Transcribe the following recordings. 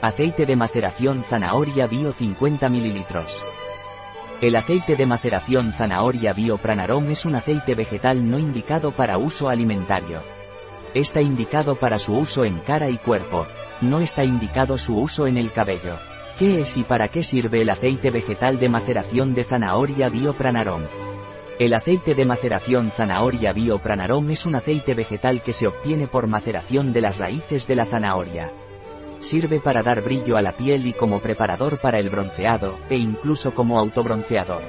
Aceite de maceración zanahoria bio 50 ml. El aceite de maceración zanahoria bio Pranarom es un aceite vegetal no indicado para uso alimentario. Está indicado para su uso en cara y cuerpo. No está indicado su uso en el cabello. ¿Qué es y para qué sirve el aceite vegetal de maceración de zanahoria bio Pranarom? El aceite de maceración zanahoria bio Pranarom es un aceite vegetal que se obtiene por maceración de las raíces de la zanahoria. Sirve para dar brillo a la piel y como preparador para el bronceado, e incluso como autobronceador.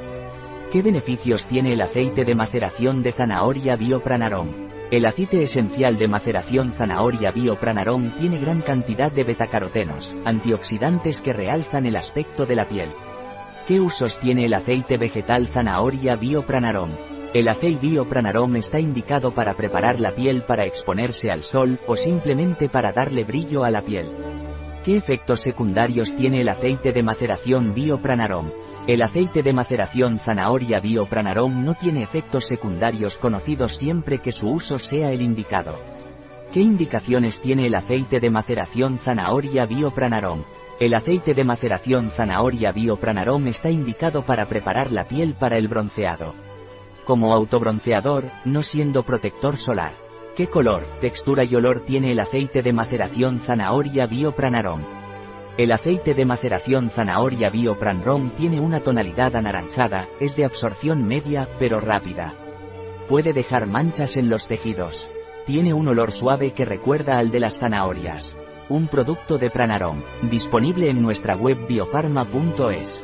¿Qué beneficios tiene el aceite de maceración de zanahoria Biopranarom? El aceite esencial de maceración zanahoria Biopranarom tiene gran cantidad de betacarotenos, antioxidantes que realzan el aspecto de la piel. ¿Qué usos tiene el aceite vegetal zanahoria Biopranarom? El aceite Biopranarom está indicado para preparar la piel para exponerse al sol o simplemente para darle brillo a la piel. ¿Qué efectos secundarios tiene el aceite de maceración Biopranarom? El aceite de maceración zanahoria Biopranarom no tiene efectos secundarios conocidos siempre que su uso sea el indicado. ¿Qué indicaciones tiene el aceite de maceración zanahoria Biopranarom? El aceite de maceración zanahoria Biopranarom está indicado para preparar la piel para el bronceado. Como autobronceador, no siendo protector solar. ¿Qué color, textura y olor tiene el aceite de maceración zanahoria Biopranarom? El aceite de maceración zanahoria Biopranrom tiene una tonalidad anaranjada, es de absorción media, pero rápida. Puede dejar manchas en los tejidos. Tiene un olor suave que recuerda al de las zanahorias. Un producto de Pranarom, disponible en nuestra web biofarma.es.